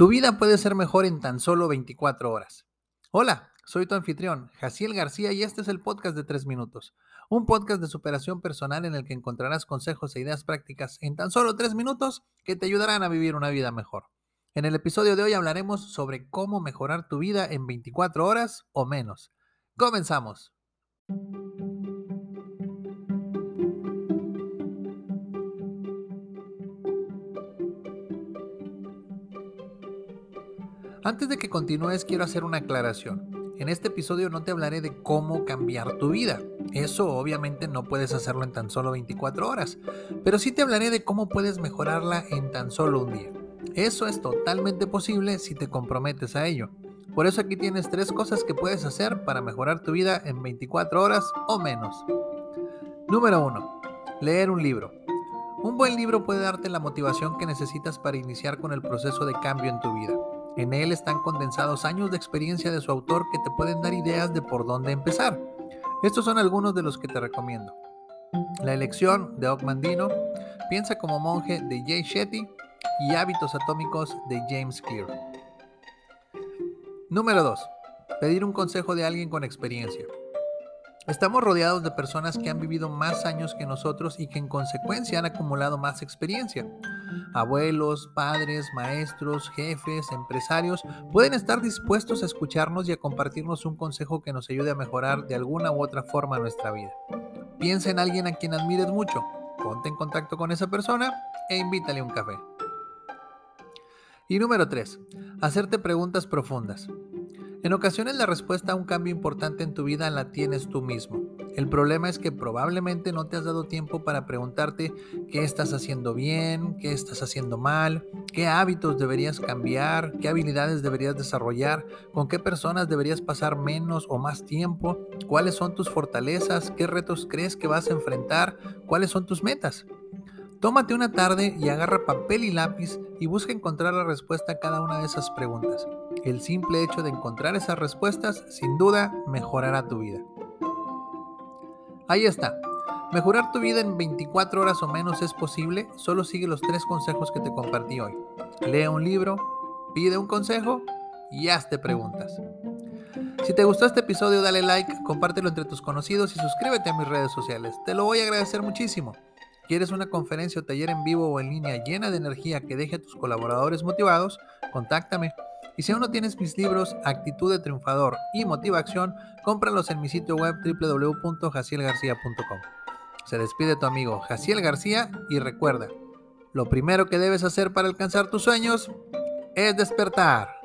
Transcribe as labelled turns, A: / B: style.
A: Tu vida puede ser mejor en tan solo 24 horas. Hola, soy tu anfitrión, Jaciel García, y este es el podcast de 3 minutos. Un podcast de superación personal en el que encontrarás consejos e ideas prácticas en tan solo 3 minutos que te ayudarán a vivir una vida mejor. En el episodio de hoy hablaremos sobre cómo mejorar tu vida en 24 horas o menos. Comenzamos. Antes de que continúes, quiero hacer una aclaración. En este episodio no te hablaré de cómo cambiar tu vida. Eso obviamente no puedes hacerlo en tan solo 24 horas, pero sí te hablaré de cómo puedes mejorarla en tan solo un día. Eso es totalmente posible si te comprometes a ello. Por eso aquí tienes tres cosas que puedes hacer para mejorar tu vida en 24 horas o menos. Número 1. Leer un libro. Un buen libro puede darte la motivación que necesitas para iniciar con el proceso de cambio en tu vida. En él están condensados años de experiencia de su autor que te pueden dar ideas de por dónde empezar. Estos son algunos de los que te recomiendo. La elección de Mandino, Piensa como monje de Jay Shetty y Hábitos atómicos de James Clear. Número 2. Pedir un consejo de alguien con experiencia. Estamos rodeados de personas que han vivido más años que nosotros y que en consecuencia han acumulado más experiencia. Abuelos, padres, maestros, jefes, empresarios pueden estar dispuestos a escucharnos y a compartirnos un consejo que nos ayude a mejorar de alguna u otra forma nuestra vida. Piensa en alguien a quien admires mucho, ponte en contacto con esa persona e invítale un café. Y número 3. Hacerte preguntas profundas. En ocasiones la respuesta a un cambio importante en tu vida la tienes tú mismo. El problema es que probablemente no te has dado tiempo para preguntarte qué estás haciendo bien, qué estás haciendo mal, qué hábitos deberías cambiar, qué habilidades deberías desarrollar, con qué personas deberías pasar menos o más tiempo, cuáles son tus fortalezas, qué retos crees que vas a enfrentar, cuáles son tus metas. Tómate una tarde y agarra papel y lápiz y busca encontrar la respuesta a cada una de esas preguntas. El simple hecho de encontrar esas respuestas sin duda mejorará tu vida. Ahí está. Mejorar tu vida en 24 horas o menos es posible, solo sigue los tres consejos que te compartí hoy. Lee un libro, pide un consejo y hazte preguntas. Si te gustó este episodio dale like, compártelo entre tus conocidos y suscríbete a mis redes sociales. Te lo voy a agradecer muchísimo. ¿Quieres una conferencia o taller en vivo o en línea llena de energía que deje a tus colaboradores motivados? Contáctame. Y si aún no tienes mis libros Actitud de Triunfador y Motivación, cómpralos en mi sitio web www.jacielgarcía.com. Se despide tu amigo Jaciel García y recuerda, lo primero que debes hacer para alcanzar tus sueños es despertar.